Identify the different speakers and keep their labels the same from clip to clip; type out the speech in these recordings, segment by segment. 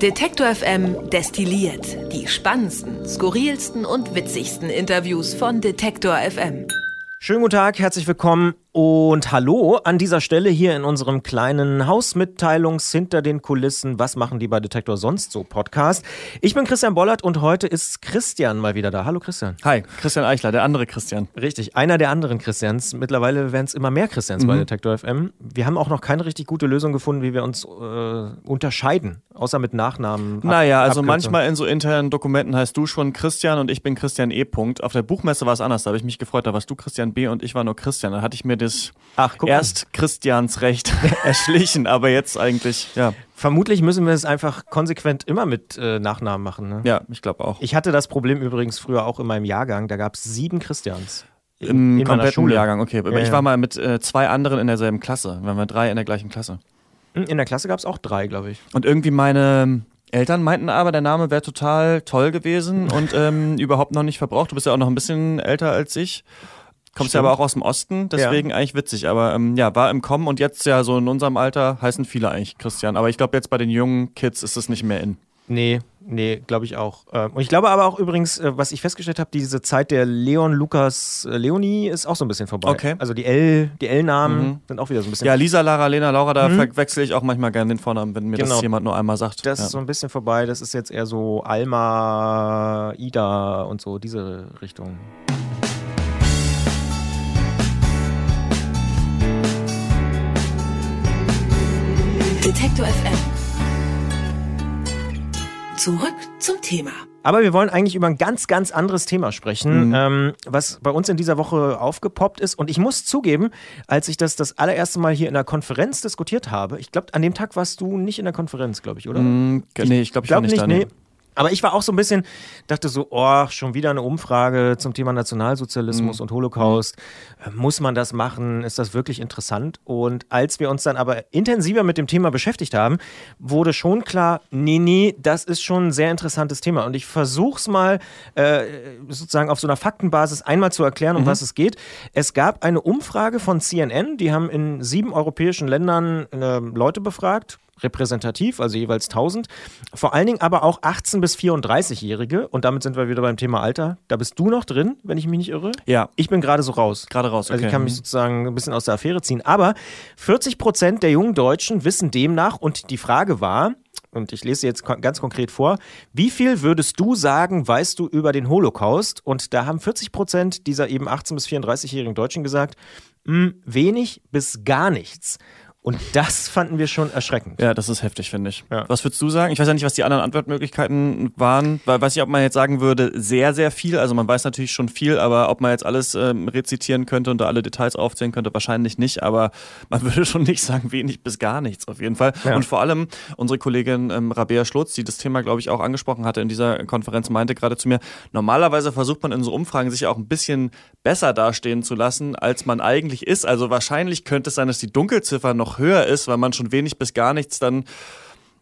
Speaker 1: Detektor FM destilliert die spannendsten, skurrilsten und witzigsten Interviews von Detektor FM.
Speaker 2: Schönen guten Tag, herzlich willkommen und hallo an dieser Stelle hier in unserem kleinen Hausmitteilungs hinter den Kulissen. Was machen die bei Detektor sonst so Podcast? Ich bin Christian Bollert und heute ist Christian mal wieder da. Hallo Christian.
Speaker 3: Hi, Christian Eichler, der andere Christian.
Speaker 2: Richtig, einer der anderen Christians. Mittlerweile werden es immer mehr Christians mhm. bei Detektor FM. Wir haben auch noch keine richtig gute Lösung gefunden, wie wir uns äh, unterscheiden, außer mit Nachnamen.
Speaker 3: Naja, also Abkürzung. manchmal in so internen Dokumenten heißt du schon Christian und ich bin Christian E. Auf der Buchmesse war es anders, da habe ich mich gefreut, da warst du Christian B. und ich war nur Christian. Da hatte ich mir das Ach, erst Christians Recht erschlichen, aber jetzt eigentlich, ja.
Speaker 2: Vermutlich müssen wir es einfach konsequent immer mit äh, Nachnamen machen. Ne?
Speaker 3: Ja, ich glaube auch.
Speaker 2: Ich hatte das Problem übrigens früher auch in meinem Jahrgang, da gab es sieben Christians.
Speaker 3: Im in kompletten Jahrgang, okay. Aber ja, ich war mal mit äh, zwei anderen in derselben Klasse. Wir waren drei in der gleichen Klasse.
Speaker 2: Hm, in der Klasse gab es auch drei, glaube ich.
Speaker 3: Und irgendwie meine Eltern meinten aber, der Name wäre total toll gewesen und ähm, überhaupt noch nicht verbraucht. Du bist ja auch noch ein bisschen älter als ich. Kommst ja aber auch aus dem Osten, deswegen ja. eigentlich witzig. Aber ähm, ja, war im Kommen und jetzt ja so in unserem Alter heißen viele eigentlich Christian. Aber ich glaube, jetzt bei den jungen Kids ist es nicht mehr in.
Speaker 2: Nee, nee, glaube ich auch. Ähm, und ich glaube aber auch übrigens, äh, was ich festgestellt habe, diese Zeit der Leon, Lukas, äh, Leonie ist auch so ein bisschen vorbei.
Speaker 3: Okay.
Speaker 2: Also die L, die L-Namen mhm. sind auch wieder so ein bisschen.
Speaker 3: Ja, Lisa, Lara, Lena, Laura, da mhm. verwechsel ich auch manchmal gerne den Vornamen, wenn mir genau. das jemand nur einmal sagt.
Speaker 2: Das ja. ist so ein bisschen vorbei. Das ist jetzt eher so Alma, Ida und so, diese Richtung.
Speaker 1: Detektor FM. Zurück zum Thema.
Speaker 2: Aber wir wollen eigentlich über ein ganz, ganz anderes Thema sprechen, mhm. ähm, was bei uns in dieser Woche aufgepoppt ist. Und ich muss zugeben, als ich das das allererste Mal hier in der Konferenz diskutiert habe, ich glaube, an dem Tag warst du nicht in der Konferenz, glaube ich, oder?
Speaker 3: Mhm, nee, ich glaube, ich glaub war nicht, nicht da. Nee.
Speaker 2: Aber ich war auch so ein bisschen, dachte so, oh, schon wieder eine Umfrage zum Thema Nationalsozialismus mhm. und Holocaust. Äh, muss man das machen? Ist das wirklich interessant? Und als wir uns dann aber intensiver mit dem Thema beschäftigt haben, wurde schon klar, nee, nee, das ist schon ein sehr interessantes Thema. Und ich versuche es mal äh, sozusagen auf so einer Faktenbasis einmal zu erklären, um mhm. was es geht. Es gab eine Umfrage von CNN, die haben in sieben europäischen Ländern äh, Leute befragt, repräsentativ, also jeweils 1000. Vor allen Dingen aber auch 18- bis 34-Jährige. Und damit sind wir wieder beim Thema Alter. Da bist du noch drin, wenn ich mich nicht irre.
Speaker 3: Ja.
Speaker 2: Ich bin gerade so raus.
Speaker 3: Gerade raus,
Speaker 2: okay. Also ich kann mich sozusagen ein bisschen aus der Affäre ziehen. Aber 40 Prozent der jungen Deutschen wissen demnach, und die Frage war, und ich lese jetzt ganz konkret vor, wie viel würdest du sagen, weißt du über den Holocaust? Und da haben 40 Prozent dieser eben 18- bis 34-jährigen Deutschen gesagt, hm, wenig bis gar nichts. Und das fanden wir schon erschreckend.
Speaker 3: Ja, das ist heftig, finde ich. Ja. Was würdest du sagen? Ich weiß ja nicht, was die anderen Antwortmöglichkeiten waren. Weil, weiß nicht, ob man jetzt sagen würde, sehr, sehr viel. Also man weiß natürlich schon viel, aber ob man jetzt alles ähm, rezitieren könnte und da alle Details aufzählen könnte, wahrscheinlich nicht. Aber man würde schon nicht sagen, wenig bis gar nichts auf jeden Fall. Ja. Und vor allem unsere Kollegin ähm, Rabea Schlotz, die das Thema, glaube ich, auch angesprochen hatte in dieser Konferenz, meinte gerade zu mir, normalerweise versucht man in so Umfragen sich auch ein bisschen besser dastehen zu lassen, als man eigentlich ist. Also wahrscheinlich könnte es sein, dass die Dunkelziffer noch höher ist, weil man schon wenig bis gar nichts dann,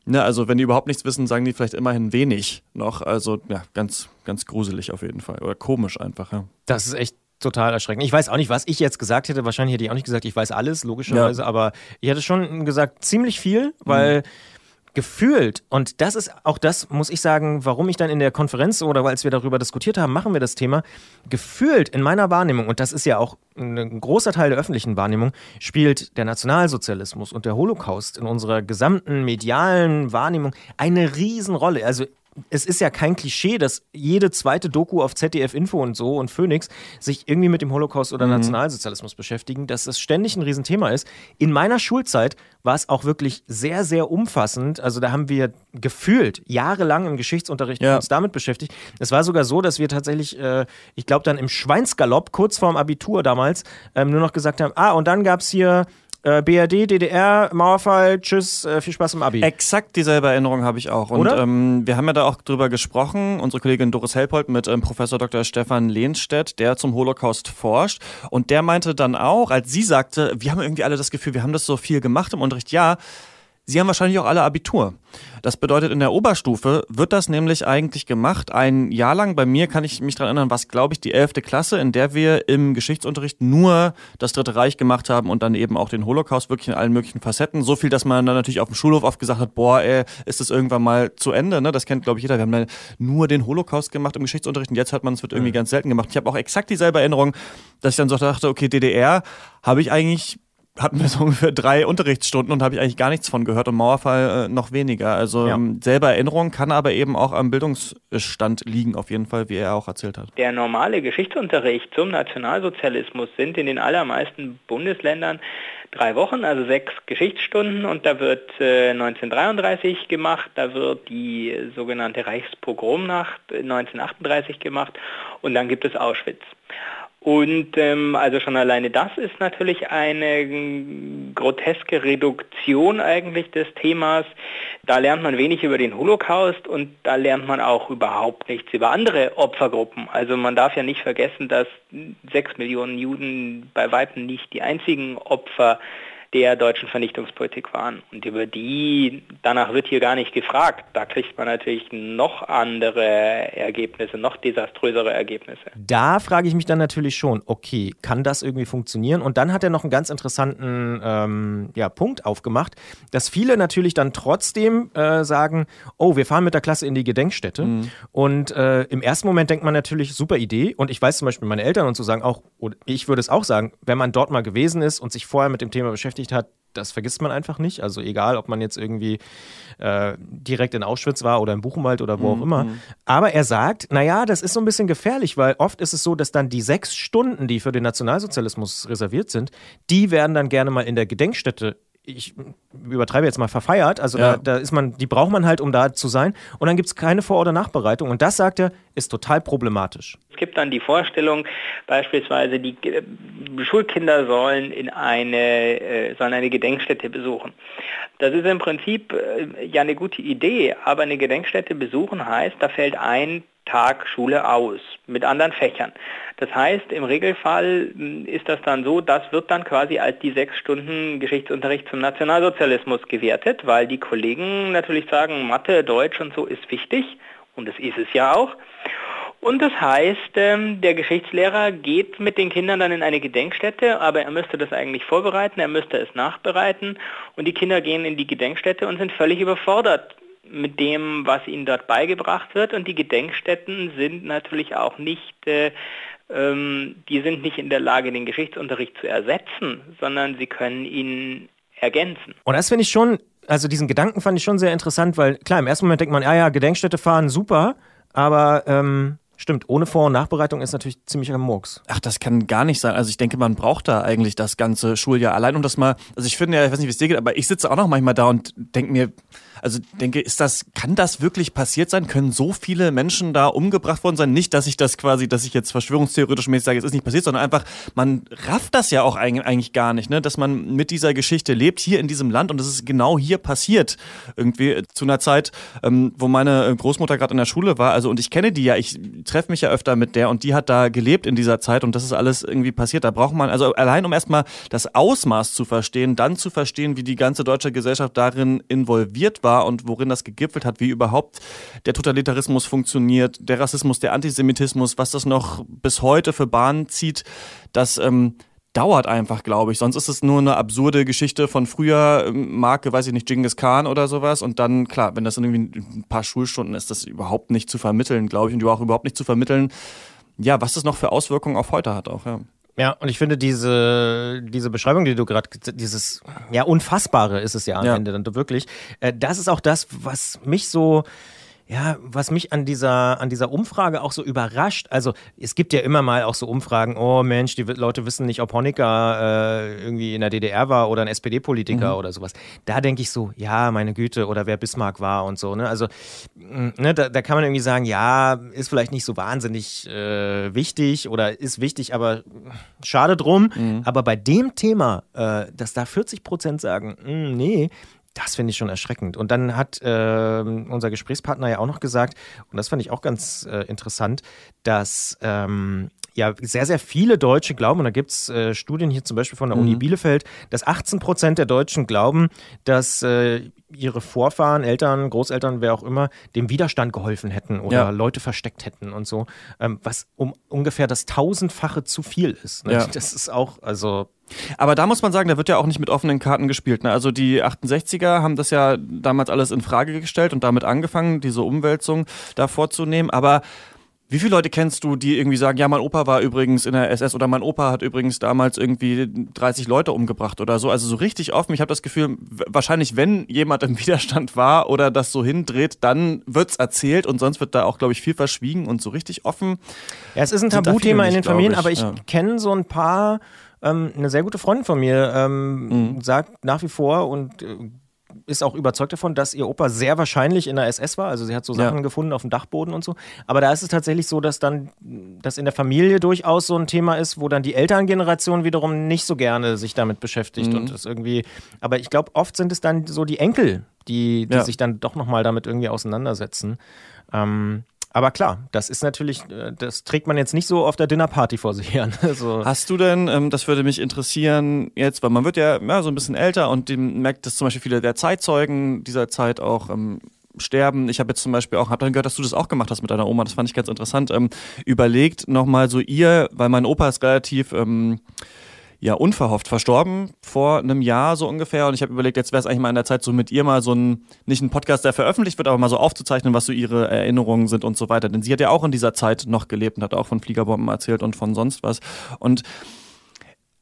Speaker 3: ne, also wenn die überhaupt nichts wissen, sagen die vielleicht immerhin wenig noch. Also ja, ganz, ganz gruselig auf jeden Fall. Oder komisch einfach, ja.
Speaker 2: Das ist echt total erschreckend. Ich weiß auch nicht, was ich jetzt gesagt hätte. Wahrscheinlich hätte ich auch nicht gesagt, ich weiß alles, logischerweise, ja. aber ich hätte schon gesagt, ziemlich viel, weil. Mhm gefühlt, und das ist auch das, muss ich sagen, warum ich dann in der Konferenz oder als wir darüber diskutiert haben, machen wir das Thema, gefühlt in meiner Wahrnehmung, und das ist ja auch ein großer Teil der öffentlichen Wahrnehmung, spielt der Nationalsozialismus und der Holocaust in unserer gesamten medialen Wahrnehmung eine Riesenrolle. Also es ist ja kein Klischee, dass jede zweite Doku auf ZDF Info und so und Phoenix sich irgendwie mit dem Holocaust oder mhm. Nationalsozialismus beschäftigen, dass das ständig ein Riesenthema ist. In meiner Schulzeit war es auch wirklich sehr, sehr umfassend. Also da haben wir gefühlt jahrelang im Geschichtsunterricht ja. uns damit beschäftigt. Es war sogar so, dass wir tatsächlich, äh, ich glaube dann im Schweinsgalopp, kurz vorm Abitur damals, ähm, nur noch gesagt haben, ah, und dann gab es hier äh, BRD, DDR, Mauerfall, tschüss, äh, viel Spaß im Abi.
Speaker 3: Exakt dieselbe Erinnerung habe ich auch. Und Oder? Ähm, wir haben ja da auch drüber gesprochen, unsere Kollegin Doris Helpold mit ähm, Professor Dr. Stefan Lehnstedt, der zum Holocaust forscht. Und der meinte dann auch, als sie sagte, wir haben irgendwie alle das Gefühl, wir haben das so viel gemacht im Unterricht, ja, Sie haben wahrscheinlich auch alle Abitur. Das bedeutet, in der Oberstufe wird das nämlich eigentlich gemacht. Ein Jahr lang, bei mir kann ich mich daran erinnern, was glaube ich die 11. Klasse, in der wir im Geschichtsunterricht nur das Dritte Reich gemacht haben und dann eben auch den Holocaust wirklich in allen möglichen Facetten. So viel, dass man dann natürlich auf dem Schulhof oft gesagt hat, boah, ey, ist das irgendwann mal zu Ende. Ne? Das kennt, glaube ich, jeder. Wir haben dann nur den Holocaust gemacht im Geschichtsunterricht und jetzt hat man es wird irgendwie mhm. ganz selten gemacht. Ich habe auch exakt dieselbe Erinnerung, dass ich dann so dachte, okay, DDR habe ich eigentlich hatten wir so ungefähr drei Unterrichtsstunden und habe ich eigentlich gar nichts von gehört und Mauerfall äh, noch weniger. Also ja. ähm, selber Erinnerung kann aber eben auch am Bildungsstand liegen, auf jeden Fall, wie er auch erzählt hat.
Speaker 4: Der normale Geschichtsunterricht zum Nationalsozialismus sind in den allermeisten Bundesländern drei Wochen, also sechs Geschichtsstunden und da wird äh, 1933 gemacht, da wird die sogenannte Reichspogromnacht 1938 gemacht und dann gibt es Auschwitz. Und ähm, also schon alleine das ist natürlich eine groteske Reduktion eigentlich des Themas. Da lernt man wenig über den Holocaust und da lernt man auch überhaupt nichts über andere Opfergruppen. Also man darf ja nicht vergessen, dass sechs Millionen Juden bei weitem nicht die einzigen Opfer der deutschen Vernichtungspolitik waren. Und über die, danach wird hier gar nicht gefragt. Da kriegt man natürlich noch andere Ergebnisse, noch desaströsere Ergebnisse.
Speaker 2: Da frage ich mich dann natürlich schon, okay, kann das irgendwie funktionieren? Und dann hat er noch einen ganz interessanten ähm, ja, Punkt aufgemacht, dass viele natürlich dann trotzdem äh, sagen, oh, wir fahren mit der Klasse in die Gedenkstätte. Mhm. Und äh, im ersten Moment denkt man natürlich, super Idee. Und ich weiß zum Beispiel, meine Eltern und so sagen auch, ich würde es auch sagen, wenn man dort mal gewesen ist und sich vorher mit dem Thema beschäftigt, beschäftigt hat, das vergisst man einfach nicht. Also egal, ob man jetzt irgendwie äh, direkt in Auschwitz war oder im Buchenwald oder wo mhm. auch immer. Mhm. Aber er sagt, naja, das ist so ein bisschen gefährlich, weil oft ist es so, dass dann die sechs Stunden, die für den Nationalsozialismus reserviert sind, die werden dann gerne mal in der Gedenkstätte ich übertreibe jetzt mal, verfeiert. Also ja. da, da, ist man, die braucht man halt, um da zu sein. Und dann gibt es keine Vor- oder Nachbereitung. Und das, sagt er, ist total problematisch.
Speaker 4: Es gibt dann die Vorstellung, beispielsweise die äh, Schulkinder sollen in eine, äh, sollen eine Gedenkstätte besuchen. Das ist im Prinzip äh, ja eine gute Idee, aber eine Gedenkstätte besuchen heißt, da fällt ein Tag Schule aus mit anderen Fächern. Das heißt, im Regelfall hm, ist das dann so, das wird dann quasi als die sechs Stunden Geschichtsunterricht zum Nationalsozialismus gewertet, weil die Kollegen natürlich sagen, Mathe, Deutsch und so ist wichtig und das ist es ja auch. Und das heißt, ähm, der Geschichtslehrer geht mit den Kindern dann in eine Gedenkstätte, aber er müsste das eigentlich vorbereiten, er müsste es nachbereiten und die Kinder gehen in die Gedenkstätte und sind völlig überfordert mit dem, was ihnen dort beigebracht wird. Und die Gedenkstätten sind natürlich auch nicht, äh, ähm, die sind nicht in der Lage, den Geschichtsunterricht zu ersetzen, sondern sie können ihn ergänzen.
Speaker 2: Und das finde ich schon, also diesen Gedanken fand ich schon sehr interessant, weil klar, im ersten Moment denkt man, ja, ja, Gedenkstätte fahren, super, aber ähm, Stimmt, ohne Vor- und Nachbereitung ist natürlich ziemlicher Murks.
Speaker 3: Ach, das kann gar nicht sein. Also ich denke, man braucht da eigentlich das ganze Schuljahr. Allein um das mal, also ich finde ja, ich weiß nicht, wie es dir geht, aber ich sitze auch noch manchmal da und denke mir, also denke, ist das, kann das wirklich passiert sein? Können so viele Menschen da umgebracht worden sein? Nicht, dass ich das quasi, dass ich jetzt verschwörungstheoretisch mäßig sage, es ist nicht passiert, sondern einfach, man rafft das ja auch eigentlich gar nicht, ne? dass man mit dieser Geschichte lebt, hier in diesem Land und es ist genau hier passiert. Irgendwie zu einer Zeit, ähm, wo meine Großmutter gerade in der Schule war, also und ich kenne die ja, ich treffe mich ja öfter mit der und die hat da gelebt in dieser Zeit und das ist alles irgendwie passiert. Da braucht man, also allein um erstmal das Ausmaß zu verstehen, dann zu verstehen, wie die ganze deutsche Gesellschaft darin involviert war, war und worin das gegipfelt hat, wie überhaupt der Totalitarismus funktioniert, der Rassismus, der Antisemitismus, was das noch bis heute für Bahnen zieht, das ähm, dauert einfach, glaube ich. Sonst ist es nur eine absurde Geschichte von früher, ähm, Marke, weiß ich nicht, Genghis Khan oder sowas. Und dann, klar, wenn das irgendwie ein paar Schulstunden ist, das überhaupt nicht zu vermitteln, glaube ich, und auch überhaupt nicht zu vermitteln, ja, was das noch für Auswirkungen auf heute hat auch, ja.
Speaker 2: Ja, und ich finde diese, diese Beschreibung, die du gerade, dieses, ja, Unfassbare ist es ja am ja. Ende dann wirklich, äh, das ist auch das, was mich so, ja, was mich an dieser, an dieser Umfrage auch so überrascht, also es gibt ja immer mal auch so Umfragen, oh Mensch, die Leute wissen nicht, ob Honecker äh, irgendwie in der DDR war oder ein SPD-Politiker mhm. oder sowas. Da denke ich so, ja, meine Güte, oder wer Bismarck war und so. Ne? Also mm, ne, da, da kann man irgendwie sagen, ja, ist vielleicht nicht so wahnsinnig äh, wichtig oder ist wichtig, aber schade drum. Mhm. Aber bei dem Thema, äh, dass da 40 Prozent sagen, mh, mm, nee, das finde ich schon erschreckend. Und dann hat äh, unser Gesprächspartner ja auch noch gesagt, und das fand ich auch ganz äh, interessant, dass ähm, ja sehr, sehr viele Deutsche glauben, und da gibt es äh, Studien hier zum Beispiel von der mhm. Uni Bielefeld, dass 18 Prozent der Deutschen glauben, dass äh, ihre Vorfahren, Eltern, Großeltern, wer auch immer, dem Widerstand geholfen hätten oder ja. Leute versteckt hätten und so, ähm, was um ungefähr das tausendfache zu viel ist. Ne? Ja. Das ist auch, also
Speaker 3: aber da muss man sagen, da wird ja auch nicht mit offenen Karten gespielt. Ne? Also die 68er haben das ja damals alles in Frage gestellt und damit angefangen, diese Umwälzung da vorzunehmen. Aber wie viele Leute kennst du, die irgendwie sagen, ja, mein Opa war übrigens in der SS oder mein Opa hat übrigens damals irgendwie 30 Leute umgebracht oder so? Also so richtig offen. Ich habe das Gefühl, wahrscheinlich, wenn jemand im Widerstand war oder das so hindreht, dann wird es erzählt und sonst wird da auch, glaube ich, viel verschwiegen und so richtig offen.
Speaker 2: Ja, es ist ein Tabuthema in den Familien, ich. aber ich ja. kenne so ein paar. Ähm, eine sehr gute Freundin von mir ähm, mhm. sagt nach wie vor und äh, ist auch überzeugt davon, dass ihr Opa sehr wahrscheinlich in der SS war. Also sie hat so Sachen ja. gefunden auf dem Dachboden und so. Aber da ist es tatsächlich so, dass dann das in der Familie durchaus so ein Thema ist, wo dann die Elterngeneration wiederum nicht so gerne sich damit beschäftigt mhm. und das irgendwie. Aber ich glaube, oft sind es dann so die Enkel, die, die ja. sich dann doch nochmal damit irgendwie auseinandersetzen. Ähm, aber klar, das ist natürlich, äh, das trägt man jetzt nicht so auf der Dinnerparty vor sich her.
Speaker 3: Also Hast du denn, ähm, das würde mich interessieren, jetzt, weil man wird ja, ja so ein bisschen älter und merkt, dass zum Beispiel viele der Zeitzeugen dieser Zeit auch ähm, sterben. Ich habe jetzt zum Beispiel auch, habe dann gehört, dass du das auch gemacht hast mit deiner Oma, das fand ich ganz interessant. Ähm, überlegt nochmal so ihr, weil mein Opa ist relativ. Ähm, ja unverhofft verstorben vor einem Jahr so ungefähr. Und ich habe überlegt, jetzt wäre es eigentlich mal in der Zeit, so mit ihr mal so ein, nicht ein Podcast, der veröffentlicht wird, aber mal so aufzuzeichnen, was so ihre Erinnerungen sind und so weiter. Denn sie hat ja auch in dieser Zeit noch gelebt und hat auch von Fliegerbomben erzählt und von sonst was. Und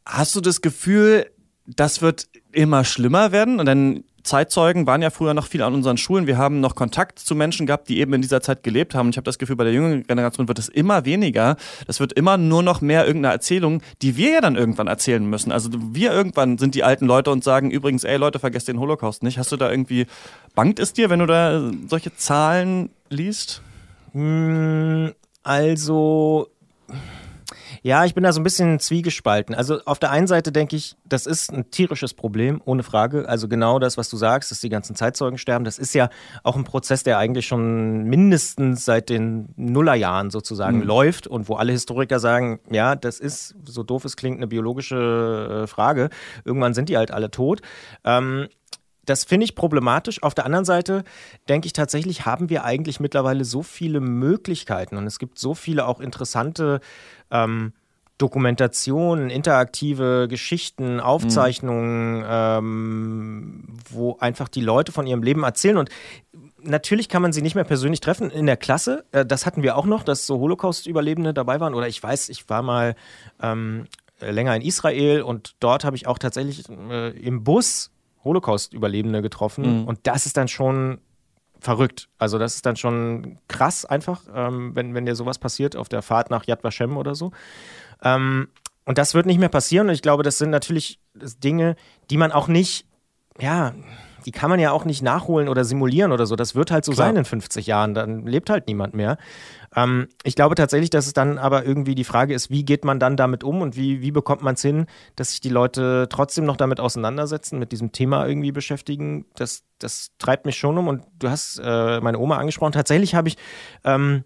Speaker 3: hast du das Gefühl, das wird immer schlimmer werden? Und dann Zeitzeugen waren ja früher noch viel an unseren Schulen. Wir haben noch Kontakt zu Menschen gehabt, die eben in dieser Zeit gelebt haben. Und ich habe das Gefühl, bei der jüngeren Generation wird es immer weniger. Das wird immer nur noch mehr irgendeine Erzählung, die wir ja dann irgendwann erzählen müssen. Also wir irgendwann sind die alten Leute und sagen übrigens, ey Leute, vergesst den Holocaust nicht. Hast du da irgendwie, bangt es dir, wenn du da solche Zahlen liest?
Speaker 2: Hm, also ja, ich bin da so ein bisschen zwiegespalten. Also auf der einen Seite denke ich, das ist ein tierisches Problem, ohne Frage. Also genau das, was du sagst, dass die ganzen Zeitzeugen sterben, das ist ja auch ein Prozess, der eigentlich schon mindestens seit den Nullerjahren sozusagen mhm. läuft und wo alle Historiker sagen, ja, das ist, so doof es klingt, eine biologische äh, Frage. Irgendwann sind die halt alle tot. Ähm, das finde ich problematisch. Auf der anderen Seite denke ich tatsächlich, haben wir eigentlich mittlerweile so viele Möglichkeiten und es gibt so viele auch interessante ähm, Dokumentationen, interaktive Geschichten, Aufzeichnungen, mhm. ähm, wo einfach die Leute von ihrem Leben erzählen. Und natürlich kann man sie nicht mehr persönlich treffen in der Klasse. Äh, das hatten wir auch noch, dass so Holocaust-Überlebende dabei waren. Oder ich weiß, ich war mal ähm, länger in Israel und dort habe ich auch tatsächlich äh, im Bus Holocaust-Überlebende getroffen. Mhm. Und das ist dann schon verrückt. Also das ist dann schon krass einfach, ähm, wenn, wenn dir sowas passiert auf der Fahrt nach Yad Vashem oder so. Ähm, und das wird nicht mehr passieren. Und ich glaube, das sind natürlich Dinge, die man auch nicht, ja, die kann man ja auch nicht nachholen oder simulieren oder so. Das wird halt so Klar. sein in 50 Jahren. Dann lebt halt niemand mehr. Ähm, ich glaube tatsächlich, dass es dann aber irgendwie die Frage ist, wie geht man dann damit um und wie, wie bekommt man es hin, dass sich die Leute trotzdem noch damit auseinandersetzen, mit diesem Thema irgendwie beschäftigen. Das, das treibt mich schon um. Und du hast äh, meine Oma angesprochen. Tatsächlich habe ich. Ähm,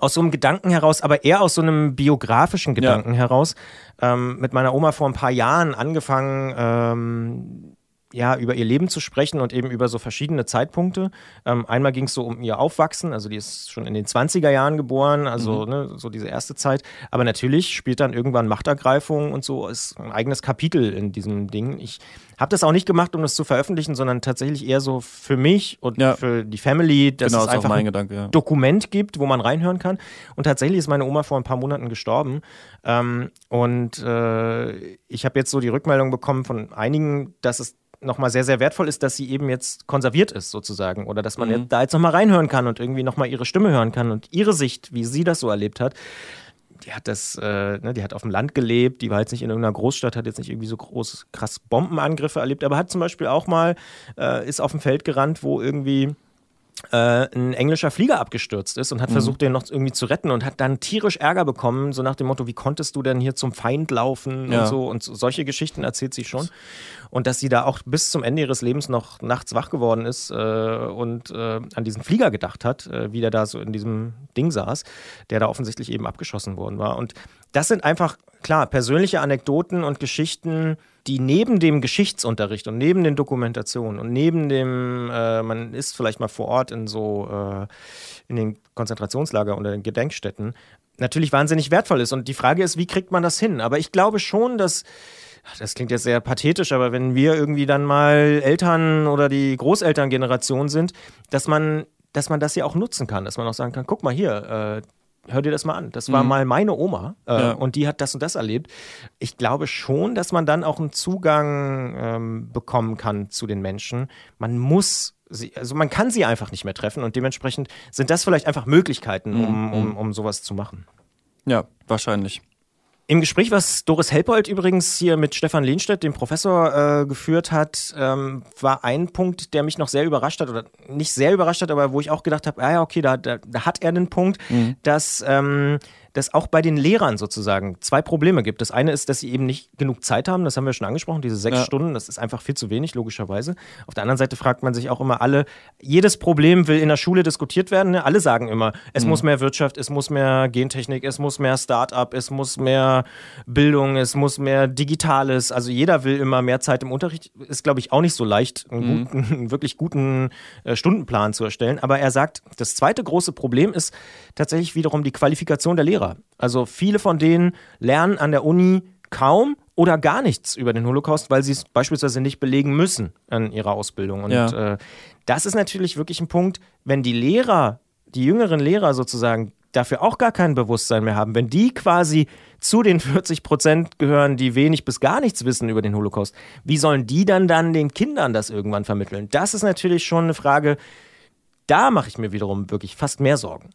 Speaker 2: aus so einem Gedanken heraus, aber eher aus so einem biografischen Gedanken ja. heraus, ähm, mit meiner Oma vor ein paar Jahren angefangen, ähm, ja, über ihr Leben zu sprechen und eben über so verschiedene Zeitpunkte. Ähm, einmal ging es so um ihr Aufwachsen, also die ist schon in den 20er Jahren geboren, also mhm. ne, so diese erste Zeit. Aber natürlich spielt dann irgendwann Machtergreifung und so ist ein eigenes Kapitel in diesem Ding. Ich habe das auch nicht gemacht, um das zu veröffentlichen, sondern tatsächlich eher so für mich und ja. für die Family, dass genau, es einfach ein Gedanke, ja. Dokument gibt, wo man reinhören kann. Und tatsächlich ist meine Oma vor ein paar Monaten gestorben. Ähm, und äh, ich habe jetzt so die Rückmeldung bekommen von einigen, dass es nochmal sehr, sehr wertvoll ist, dass sie eben jetzt konserviert ist, sozusagen. Oder dass man mhm. da jetzt nochmal reinhören kann und irgendwie nochmal ihre Stimme hören kann und ihre Sicht, wie sie das so erlebt hat. Die hat das, äh, ne, die hat auf dem Land gelebt, die war jetzt nicht in irgendeiner Großstadt, hat jetzt nicht irgendwie so groß, krass Bombenangriffe erlebt, aber hat zum Beispiel auch mal, äh, ist auf dem Feld gerannt, wo irgendwie ein englischer Flieger abgestürzt ist und hat mhm. versucht, den noch irgendwie zu retten und hat dann tierisch Ärger bekommen, so nach dem Motto, wie konntest du denn hier zum Feind laufen ja. und so. Und solche Geschichten erzählt sie schon. Und dass sie da auch bis zum Ende ihres Lebens noch nachts wach geworden ist äh, und äh, an diesen Flieger gedacht hat, äh, wie der da so in diesem Ding saß, der da offensichtlich eben abgeschossen worden war. Und das sind einfach, klar, persönliche Anekdoten und Geschichten, die neben dem Geschichtsunterricht und neben den Dokumentationen und neben dem, äh, man ist vielleicht mal vor Ort in so, äh, in den Konzentrationslager oder den Gedenkstätten, natürlich wahnsinnig wertvoll ist. Und die Frage ist, wie kriegt man das hin? Aber ich glaube schon, dass das klingt jetzt sehr pathetisch, aber wenn wir irgendwie dann mal Eltern oder die Großelterngeneration sind, dass man, dass man das ja auch nutzen kann, dass man auch sagen kann, guck mal hier, äh, hör dir das mal an. Das war mhm. mal meine Oma äh, ja. und die hat das und das erlebt. Ich glaube schon, dass man dann auch einen Zugang ähm, bekommen kann zu den Menschen. Man muss sie, also man kann sie einfach nicht mehr treffen und dementsprechend sind das vielleicht einfach Möglichkeiten, um, mhm. um, um sowas zu machen.
Speaker 3: Ja, wahrscheinlich.
Speaker 2: Im Gespräch, was Doris Helpold übrigens hier mit Stefan Lehnstedt, dem Professor, äh, geführt hat, ähm, war ein Punkt, der mich noch sehr überrascht hat, oder nicht sehr überrascht hat, aber wo ich auch gedacht habe, ah ja, okay, da, da, da hat er einen Punkt, mhm. dass ähm, dass auch bei den Lehrern sozusagen zwei Probleme gibt. Das eine ist, dass sie eben nicht genug Zeit haben, das haben wir schon angesprochen, diese sechs ja. Stunden, das ist einfach viel zu wenig, logischerweise. Auf der anderen Seite fragt man sich auch immer alle, jedes Problem will in der Schule diskutiert werden. Ne? Alle sagen immer, es mhm. muss mehr Wirtschaft, es muss mehr Gentechnik, es muss mehr Start-up, es muss mehr Bildung, es muss mehr Digitales. Also jeder will immer mehr Zeit im Unterricht. Ist, glaube ich, auch nicht so leicht, einen, guten, einen wirklich guten äh, Stundenplan zu erstellen. Aber er sagt, das zweite große Problem ist tatsächlich wiederum die Qualifikation der Lehrer. Also viele von denen lernen an der Uni kaum oder gar nichts über den Holocaust, weil sie es beispielsweise nicht belegen müssen an ihrer Ausbildung. Und ja. äh, das ist natürlich wirklich ein Punkt, wenn die Lehrer, die jüngeren Lehrer sozusagen, dafür auch gar kein Bewusstsein mehr haben, wenn die quasi zu den 40 Prozent gehören, die wenig bis gar nichts wissen über den Holocaust, wie sollen die dann dann den Kindern das irgendwann vermitteln? Das ist natürlich schon eine Frage, da mache ich mir wiederum wirklich fast mehr Sorgen.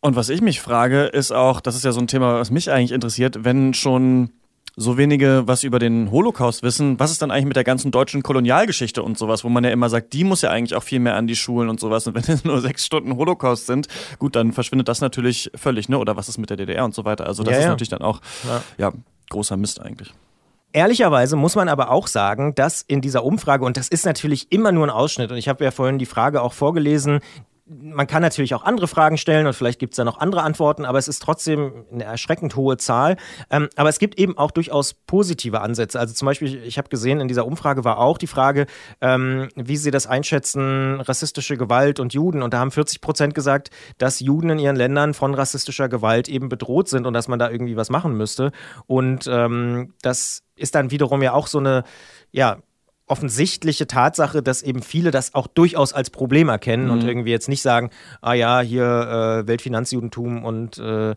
Speaker 3: Und was ich mich frage, ist auch, das ist ja so ein Thema, was mich eigentlich interessiert, wenn schon so wenige was über den Holocaust wissen, was ist dann eigentlich mit der ganzen deutschen Kolonialgeschichte und sowas, wo man ja immer sagt, die muss ja eigentlich auch viel mehr an die Schulen und sowas. Und wenn es nur sechs Stunden Holocaust sind, gut, dann verschwindet das natürlich völlig, ne? Oder was ist mit der DDR und so weiter. Also das ja, ist ja. natürlich dann auch ja. ja großer Mist eigentlich.
Speaker 2: Ehrlicherweise muss man aber auch sagen, dass in dieser Umfrage, und das ist natürlich immer nur ein Ausschnitt, und ich habe ja vorhin die Frage auch vorgelesen, man kann natürlich auch andere Fragen stellen und vielleicht gibt es da noch andere Antworten, aber es ist trotzdem eine erschreckend hohe Zahl. Ähm, aber es gibt eben auch durchaus positive Ansätze. Also zum Beispiel, ich habe gesehen, in dieser Umfrage war auch die Frage, ähm, wie sie das einschätzen, rassistische Gewalt und Juden. Und da haben 40 Prozent gesagt, dass Juden in ihren Ländern von rassistischer Gewalt eben bedroht sind und dass man da irgendwie was machen müsste. Und ähm, das ist dann wiederum ja auch so eine, ja, offensichtliche Tatsache, dass eben viele das auch durchaus als Problem erkennen mhm. und irgendwie jetzt nicht sagen, ah ja, hier äh, Weltfinanzjudentum und äh,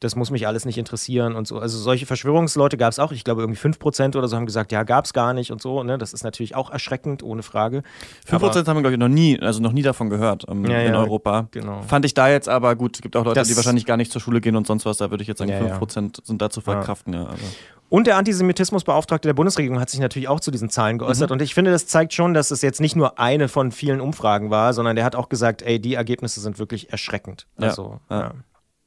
Speaker 2: das muss mich alles nicht interessieren und so. Also solche Verschwörungsleute gab es auch. Ich glaube, irgendwie 5% oder so haben gesagt, ja, gab es gar nicht und so. Ne? Das ist natürlich auch erschreckend, ohne Frage.
Speaker 3: 5% aber, haben wir, glaube ich, noch nie, also noch nie davon gehört ähm, ja, in ja, Europa. Genau. Fand ich da jetzt aber gut. Es gibt auch Leute, das, die wahrscheinlich gar nicht zur Schule gehen und sonst was. Da würde ich jetzt sagen, ja, 5% sind da zu verkraften. Ja. Also.
Speaker 2: Und der Antisemitismusbeauftragte der Bundesregierung hat sich natürlich auch zu diesen Zahlen geäußert. Mhm. Und ich finde, das zeigt schon, dass es jetzt nicht nur eine von vielen Umfragen war, sondern der hat auch gesagt, ey, die Ergebnisse sind wirklich erschreckend. Also, ja. Ja.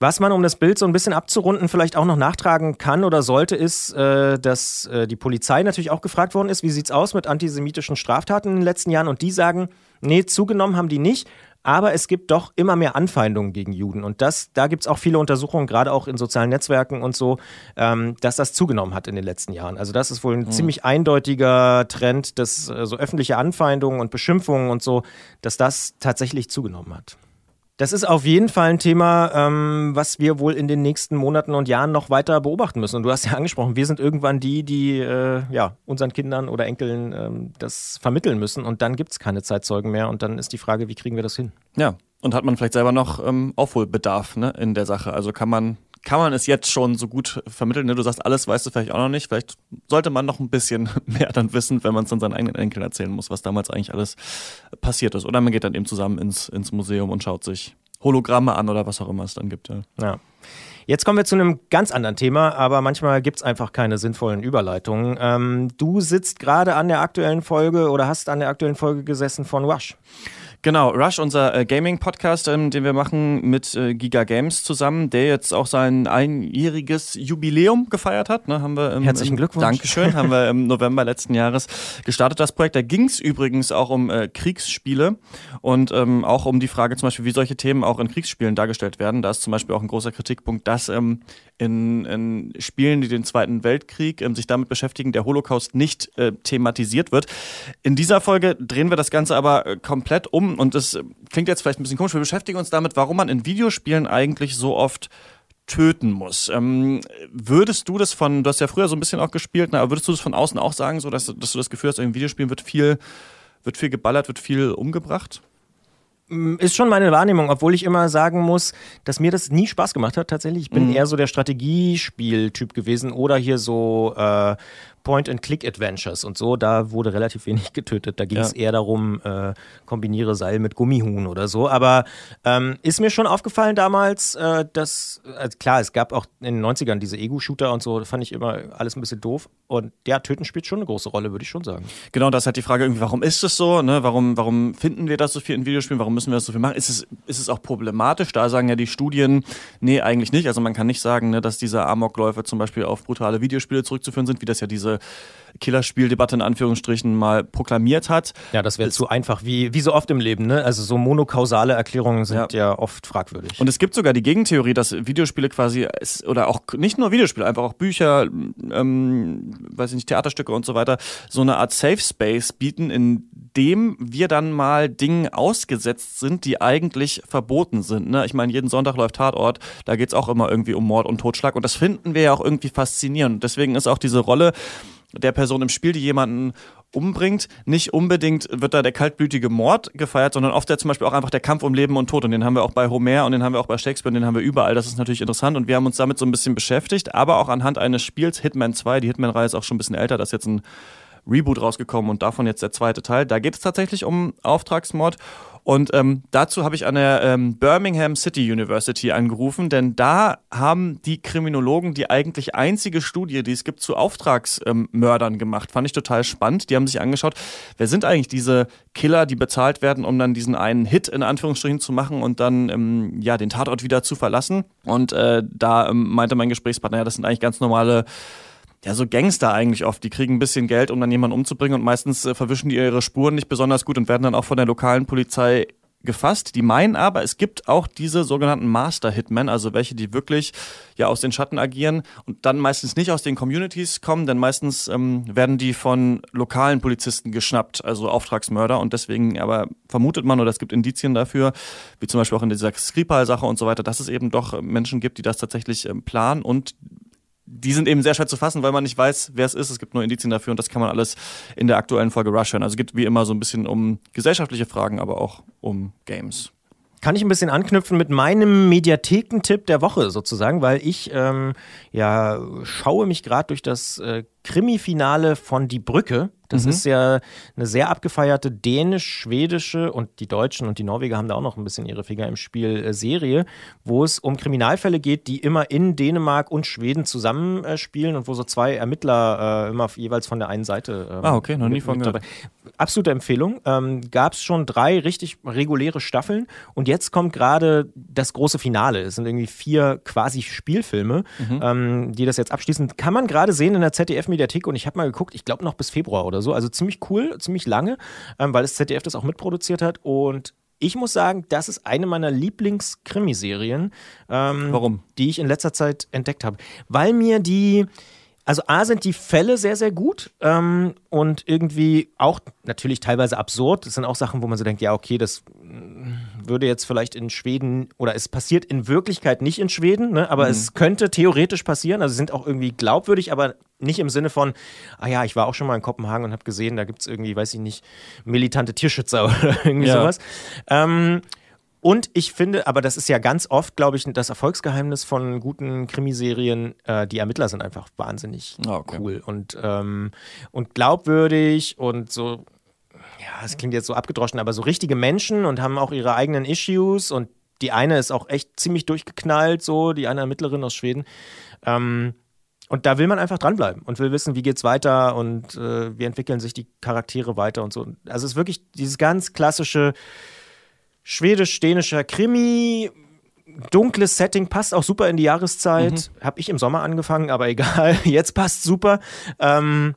Speaker 2: Was man, um das Bild so ein bisschen abzurunden, vielleicht auch noch nachtragen kann oder sollte, ist, äh, dass äh, die Polizei natürlich auch gefragt worden ist, wie sieht es aus mit antisemitischen Straftaten in den letzten Jahren? Und die sagen, nee, zugenommen haben die nicht. Aber es gibt doch immer mehr Anfeindungen gegen Juden. Und das, da gibt es auch viele Untersuchungen, gerade auch in sozialen Netzwerken und so, ähm, dass das zugenommen hat in den letzten Jahren. Also das ist wohl ein mhm. ziemlich eindeutiger Trend, dass äh, so öffentliche Anfeindungen und Beschimpfungen und so, dass das tatsächlich zugenommen hat. Das ist auf jeden Fall ein Thema, ähm, was wir wohl in den nächsten Monaten und Jahren noch weiter beobachten müssen. Und du hast ja angesprochen, wir sind irgendwann die, die äh, ja, unseren Kindern oder Enkeln ähm, das vermitteln müssen. Und dann gibt es keine Zeitzeugen mehr. Und dann ist die Frage, wie kriegen wir das hin?
Speaker 3: Ja, und hat man vielleicht selber noch ähm, Aufholbedarf ne, in der Sache? Also kann man kann man es jetzt schon so gut vermitteln? Ne? Du sagst, alles weißt du vielleicht auch noch nicht. Vielleicht sollte man noch ein bisschen mehr dann wissen, wenn man es dann seinen eigenen Enkeln erzählen muss, was damals eigentlich alles passiert ist. Oder man geht dann eben zusammen ins, ins Museum und schaut sich Hologramme an oder was auch immer es dann gibt. Ja.
Speaker 2: ja. Jetzt kommen wir zu einem ganz anderen Thema, aber manchmal gibt es einfach keine sinnvollen Überleitungen. Ähm, du sitzt gerade an der aktuellen Folge oder hast an der aktuellen Folge gesessen von Rush.
Speaker 3: Genau, Rush, unser äh, Gaming-Podcast, ähm, den wir machen mit äh, Giga Games zusammen, der jetzt auch sein einjähriges Jubiläum gefeiert hat. Ne, haben wir
Speaker 2: im, Herzlichen Glückwunsch.
Speaker 3: Dankeschön, haben wir im November letzten Jahres gestartet, das Projekt. Da ging es übrigens auch um äh, Kriegsspiele und ähm, auch um die Frage zum Beispiel, wie solche Themen auch in Kriegsspielen dargestellt werden. Da ist zum Beispiel auch ein großer Kritikpunkt, dass ähm, in, in, Spielen, die den Zweiten Weltkrieg ähm, sich damit beschäftigen, der Holocaust nicht äh, thematisiert wird. In dieser Folge drehen wir das Ganze aber äh, komplett um und es klingt jetzt vielleicht ein bisschen komisch, wir beschäftigen uns damit, warum man in Videospielen eigentlich so oft töten muss. Ähm, würdest du das von, du hast ja früher so ein bisschen auch gespielt, na, würdest du das von außen auch sagen, so dass, dass du das Gefühl hast, in Videospielen wird viel, wird viel geballert, wird viel umgebracht?
Speaker 2: Ist schon meine Wahrnehmung, obwohl ich immer sagen muss, dass mir das nie Spaß gemacht hat. Tatsächlich, ich bin mhm. eher so der Strategiespieltyp gewesen oder hier so äh, Point-and-Click-Adventures und so, da wurde relativ wenig getötet. Da ging es ja. eher darum, äh, kombiniere Seil mit Gummihuhn oder so. Aber ähm, ist mir schon aufgefallen damals, äh, dass, also klar, es gab auch in den 90ern diese Ego-Shooter und so, fand ich immer alles ein bisschen doof. Und ja, Töten spielt schon eine große Rolle, würde ich schon sagen.
Speaker 3: Genau, das ist halt die Frage irgendwie, warum ist es so? Ne? Warum, warum finden wir das so viel in Videospielen? Warum müssen wir das so viel machen? Ist es, ist es auch problematisch? Da sagen ja die Studien, nee, eigentlich nicht. Also man kann nicht sagen, ne, dass diese Amokläufe zum Beispiel auf brutale Videospiele zurückzuführen sind, wie das ja diese Killerspieldebatte in Anführungsstrichen mal proklamiert hat.
Speaker 2: Ja, das wäre zu einfach, wie, wie so oft im Leben. Ne? Also so monokausale Erklärungen sind ja. ja. oft fragwürdig.
Speaker 3: Und es gibt sogar die Gegentheorie, dass Videospiele quasi, oder auch nicht nur Videospiele, einfach auch Bücher, ähm, weiß ich nicht, Theaterstücke und so weiter, so eine Art Safe Space bieten, in dem wir dann mal Dingen ausgesetzt sind, die eigentlich verboten sind. Ne? Ich meine, jeden Sonntag läuft Tatort, da geht es auch immer irgendwie um Mord und Totschlag und das finden wir ja auch irgendwie faszinierend. Deswegen ist auch diese Rolle der Person im Spiel, die jemanden umbringt. Nicht unbedingt wird da der kaltblütige Mord gefeiert, sondern oft ja zum Beispiel auch einfach der Kampf um Leben und Tod. Und den haben wir auch bei Homer und den haben wir auch bei Shakespeare und den haben wir überall. Das ist natürlich interessant und wir haben uns damit so ein bisschen beschäftigt, aber auch anhand eines Spiels Hitman 2. Die Hitman-Reihe ist auch schon ein bisschen älter, das ist jetzt ein Reboot rausgekommen und davon jetzt der zweite Teil. Da geht es tatsächlich um Auftragsmord und ähm, dazu habe ich an der ähm, Birmingham City University angerufen, denn da haben die Kriminologen die eigentlich einzige Studie, die es gibt, zu Auftragsmördern ähm, gemacht. Fand ich total spannend. Die haben sich angeschaut, wer sind eigentlich diese Killer, die bezahlt werden, um dann diesen einen Hit in Anführungsstrichen zu machen und dann ähm, ja den Tatort wieder zu verlassen. Und äh, da ähm, meinte mein Gesprächspartner, ja, das sind eigentlich ganz normale ja, so Gangster eigentlich oft. Die kriegen ein bisschen Geld, um dann jemanden umzubringen und meistens äh, verwischen die ihre Spuren nicht besonders gut und werden dann auch von der lokalen Polizei gefasst. Die meinen aber, es gibt auch diese sogenannten Master Hitmen, also welche, die wirklich ja aus den Schatten agieren und dann meistens nicht aus den Communities kommen, denn meistens ähm, werden die von lokalen Polizisten geschnappt, also Auftragsmörder und deswegen aber vermutet man oder es gibt Indizien dafür, wie zum Beispiel auch in dieser Skripal-Sache und so weiter, dass es eben doch Menschen gibt, die das tatsächlich ähm, planen und die sind eben sehr schwer zu fassen, weil man nicht weiß, wer es ist. Es gibt nur Indizien dafür und das kann man alles in der aktuellen Folge Rush hören. Also es geht wie immer so ein bisschen um gesellschaftliche Fragen, aber auch um Games.
Speaker 2: Kann ich ein bisschen anknüpfen mit meinem Mediathekentipp der Woche sozusagen, weil ich ähm, ja schaue mich gerade durch das äh, Krimi-Finale von Die Brücke. Das mhm. ist ja eine sehr abgefeierte dänisch-schwedische und die Deutschen und die Norweger haben da auch noch ein bisschen ihre Finger im Spiel äh, Serie, wo es um Kriminalfälle geht, die immer in Dänemark und Schweden zusammenspielen äh, und wo so zwei Ermittler äh, immer jeweils von der einen Seite.
Speaker 3: Ähm, ah, okay, noch nie von gehört.
Speaker 2: Absolute Empfehlung. Ähm, Gab es schon drei richtig reguläre Staffeln und jetzt kommt gerade das große Finale. Es sind irgendwie vier quasi Spielfilme, mhm. ähm, die das jetzt abschließen. Kann man gerade sehen in der ZDF-Mediathek und ich habe mal geguckt, ich glaube noch bis Februar oder so. Also ziemlich cool, ziemlich lange, ähm, weil das ZDF das auch mitproduziert hat und ich muss sagen, das ist eine meiner Lieblings-Krimiserien, ähm,
Speaker 3: Warum?
Speaker 2: die ich in letzter Zeit entdeckt habe. Weil mir die, also A sind die Fälle sehr, sehr gut ähm, und irgendwie auch natürlich teilweise absurd. Das sind auch Sachen, wo man so denkt, ja, okay, das würde jetzt vielleicht in Schweden oder es passiert in Wirklichkeit nicht in Schweden, ne? aber mhm. es könnte theoretisch passieren. Also sind auch irgendwie glaubwürdig, aber nicht im Sinne von, ah ja, ich war auch schon mal in Kopenhagen und habe gesehen, da gibt es irgendwie, weiß ich nicht, militante Tierschützer oder irgendwie ja. sowas. Ähm, und ich finde, aber das ist ja ganz oft, glaube ich, das Erfolgsgeheimnis von guten Krimiserien, äh, die Ermittler sind einfach wahnsinnig ah, okay. cool und, ähm, und glaubwürdig und so ja, es klingt jetzt so abgedroschen, aber so richtige Menschen und haben auch ihre eigenen Issues und die eine ist auch echt ziemlich durchgeknallt, so, die eine Ermittlerin aus Schweden. Ähm, und da will man einfach dranbleiben und will wissen, wie geht's weiter und äh, wie entwickeln sich die Charaktere weiter und so. Also es ist wirklich dieses ganz klassische schwedisch-dänischer Krimi, dunkles Setting, passt auch super in die Jahreszeit. Mhm. Habe ich im Sommer angefangen, aber egal, jetzt passt super. Ähm,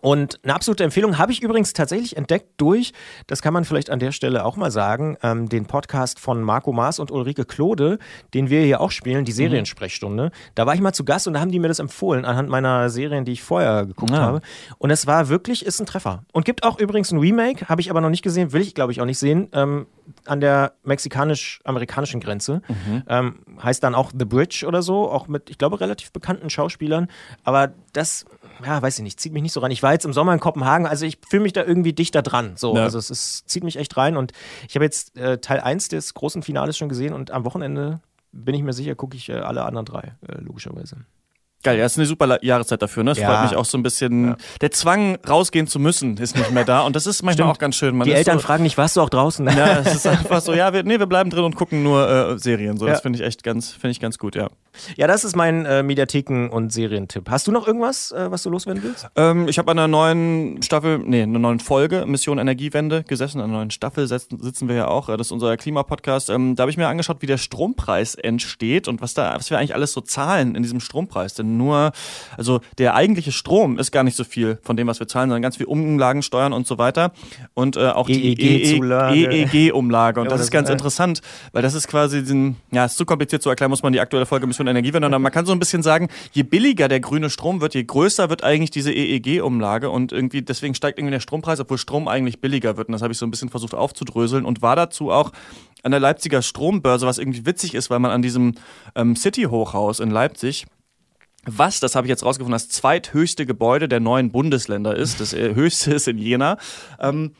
Speaker 2: und eine absolute Empfehlung habe ich übrigens tatsächlich entdeckt durch, das kann man vielleicht an der Stelle auch mal sagen, ähm, den Podcast von Marco Maas und Ulrike Klode, den wir hier auch spielen, die mhm. Seriensprechstunde. Da war ich mal zu Gast und da haben die mir das empfohlen, anhand meiner Serien, die ich vorher geguckt ja. Ah. habe. Und es war wirklich, ist ein Treffer. Und gibt auch übrigens ein Remake, habe ich aber noch nicht gesehen, will ich glaube ich auch nicht sehen, ähm, an der mexikanisch-amerikanischen Grenze. Mhm. Ähm, heißt dann auch The Bridge oder so, auch mit, ich glaube, relativ bekannten Schauspielern. Aber das ja, weiß ich nicht, zieht mich nicht so rein. Ich war jetzt im Sommer in Kopenhagen, also ich fühle mich da irgendwie dichter dran. So, ja. also es ist, zieht mich echt rein und ich habe jetzt äh, Teil 1 des großen Finales schon gesehen und am Wochenende bin ich mir sicher, gucke ich äh, alle anderen drei, äh, logischerweise.
Speaker 3: Geil, ja, ist eine super Jahreszeit dafür, ne? Das ja. freut mich auch so ein bisschen. Ja. Der Zwang, rausgehen zu müssen, ist nicht mehr da. Und das ist manchmal Stimmt. auch ganz schön.
Speaker 2: Man Die Eltern so, fragen nicht, warst du auch draußen?
Speaker 3: Ja, es ist einfach so, ja, wir, nee, wir bleiben drin und gucken nur äh, Serien. So, ja. Das finde ich echt ganz, finde ich ganz gut, ja.
Speaker 2: Ja, das ist mein äh, Mediatheken- und Serientipp. Hast du noch irgendwas, äh, was du loswerden willst?
Speaker 3: Ähm, ich habe an einer neuen Staffel, nee, einer neuen Folge Mission Energiewende gesessen. An einer neuen Staffel sitzen wir ja auch. Das ist unser Klimapodcast. Ähm, da habe ich mir angeschaut, wie der Strompreis entsteht und was da, was wir eigentlich alles so zahlen in diesem Strompreis. Denn nur, also der eigentliche Strom ist gar nicht so viel von dem, was wir zahlen, sondern ganz viel Umlagen, Steuern und so weiter. Und äh, auch die EEG-Umlage. E und das ist ganz interessant, weil das ist quasi, den, ja, ist zu kompliziert zu erklären, muss man die aktuelle Folge Mission Energiewende. Und man kann so ein bisschen sagen, je billiger der grüne Strom wird, je größer wird eigentlich diese EEG-Umlage und irgendwie deswegen steigt irgendwie der Strompreis, obwohl Strom eigentlich billiger wird. Und das habe ich so ein bisschen versucht aufzudröseln und war dazu auch an der Leipziger Strombörse, was irgendwie witzig ist, weil man an diesem ähm, City-Hochhaus in Leipzig was, das habe ich jetzt rausgefunden, das zweithöchste Gebäude der neuen Bundesländer ist. Das äh, höchste ist in Jena. Ähm,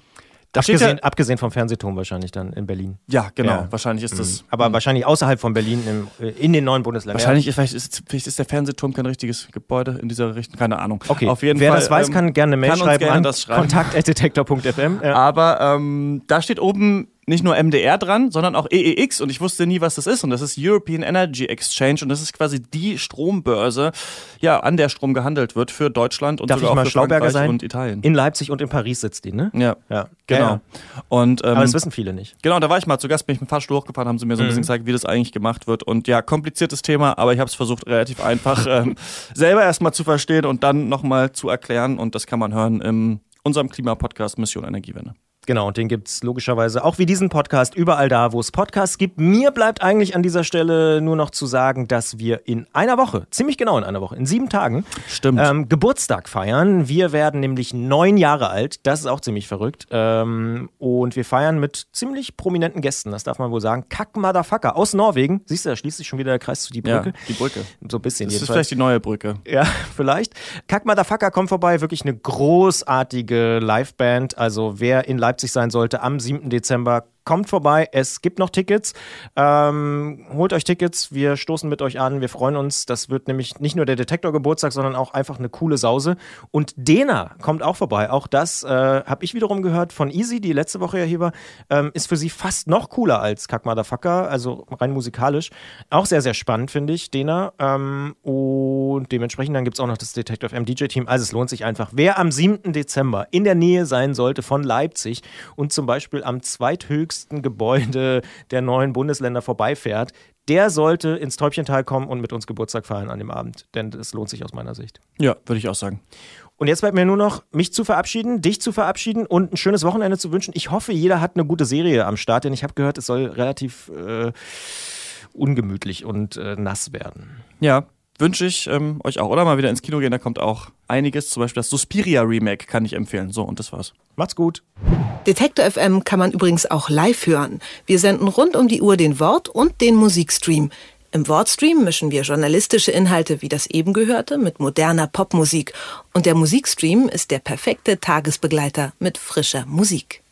Speaker 2: abgesehen, ja, abgesehen, vom Fernsehturm wahrscheinlich dann in Berlin.
Speaker 3: Ja, genau. Ja. Wahrscheinlich ist das.
Speaker 2: Mhm. Aber mhm. wahrscheinlich außerhalb von Berlin im, äh, in den neuen Bundesländern.
Speaker 3: Wahrscheinlich ist, vielleicht, ist, vielleicht ist der Fernsehturm kein richtiges Gebäude in dieser Richtung. Keine Ahnung.
Speaker 2: Okay. Auf jeden Wer Fall, das weiß, ähm, kann gerne eine Mail schreiben
Speaker 3: gerne an kontakt.detektor.fm. Ja. Aber ähm, da steht oben nicht nur MDR dran, sondern auch EEX und ich wusste nie, was das ist und das ist European Energy Exchange und das ist quasi die Strombörse, ja, an der Strom gehandelt wird für Deutschland und
Speaker 2: Darf sogar ich mal auch für Schlauberger sein?
Speaker 3: und Italien.
Speaker 2: In Leipzig und in Paris sitzt die, ne?
Speaker 3: Ja, ja genau. Ja.
Speaker 2: Und, ähm, Aber das wissen viele nicht.
Speaker 3: Genau, da war ich mal zu Gast, bin ich mit dem Fahrstuhl hochgefahren, haben sie mir so ein bisschen mhm. gezeigt, wie das eigentlich gemacht wird und ja, kompliziertes Thema, aber ich habe es versucht relativ einfach ähm, selber erstmal zu verstehen und dann nochmal zu erklären und das kann man hören in unserem Klimapodcast Mission Energiewende.
Speaker 2: Genau, und den gibt es logischerweise auch wie diesen Podcast überall da, wo es Podcasts gibt. Mir bleibt eigentlich an dieser Stelle nur noch zu sagen, dass wir in einer Woche, ziemlich genau in einer Woche, in sieben Tagen,
Speaker 3: Stimmt.
Speaker 2: Ähm, Geburtstag feiern. Wir werden nämlich neun Jahre alt. Das ist auch ziemlich verrückt. Ähm, und wir feiern mit ziemlich prominenten Gästen, das darf man wohl sagen. Kack Motherfucker aus Norwegen. Siehst du, da schließt sich schon wieder der Kreis zu die Brücke.
Speaker 3: Ja, die Brücke.
Speaker 2: So ein bisschen.
Speaker 3: Das jedenfalls. ist vielleicht die neue Brücke.
Speaker 2: Ja, vielleicht. Kack Motherfucker kommt vorbei. Wirklich eine großartige Liveband. Also wer in Leipzig Leipzig sein sollte am 7. Dezember kommt vorbei, es gibt noch Tickets. Ähm, holt euch Tickets, wir stoßen mit euch an, wir freuen uns. Das wird nämlich nicht nur der Detektor-Geburtstag, sondern auch einfach eine coole Sause. Und Dena kommt auch vorbei. Auch das äh, habe ich wiederum gehört von Easy, die letzte Woche ja hier war. Ähm, ist für sie fast noch cooler als Kack Motherfucker, also rein musikalisch. Auch sehr, sehr spannend, finde ich, Dena. Ähm, und dementsprechend dann gibt es auch noch das Detective M DJ-Team. Also es lohnt sich einfach. Wer am 7. Dezember in der Nähe sein sollte von Leipzig und zum Beispiel am zweithöchsten höchsten Gebäude der neuen Bundesländer vorbeifährt, der sollte ins Täubchental kommen und mit uns Geburtstag feiern an dem Abend. Denn das lohnt sich aus meiner Sicht.
Speaker 3: Ja, würde ich auch sagen.
Speaker 2: Und jetzt bleibt mir nur noch, mich zu verabschieden, dich zu verabschieden und ein schönes Wochenende zu wünschen. Ich hoffe, jeder hat eine gute Serie am Start, denn ich habe gehört, es soll relativ äh, ungemütlich und äh, nass werden.
Speaker 3: Ja, wünsche ich ähm, euch auch. Oder mal wieder ins Kino gehen, da kommt auch einiges. Zum Beispiel das Suspiria Remake kann ich empfehlen. So, und das war's.
Speaker 2: Macht's gut.
Speaker 1: Detektor FM kann man übrigens auch live hören. Wir senden rund um die Uhr den Wort- und den Musikstream. Im Wortstream mischen wir journalistische Inhalte wie das eben gehörte mit moderner Popmusik. Und der Musikstream ist der perfekte Tagesbegleiter mit frischer Musik.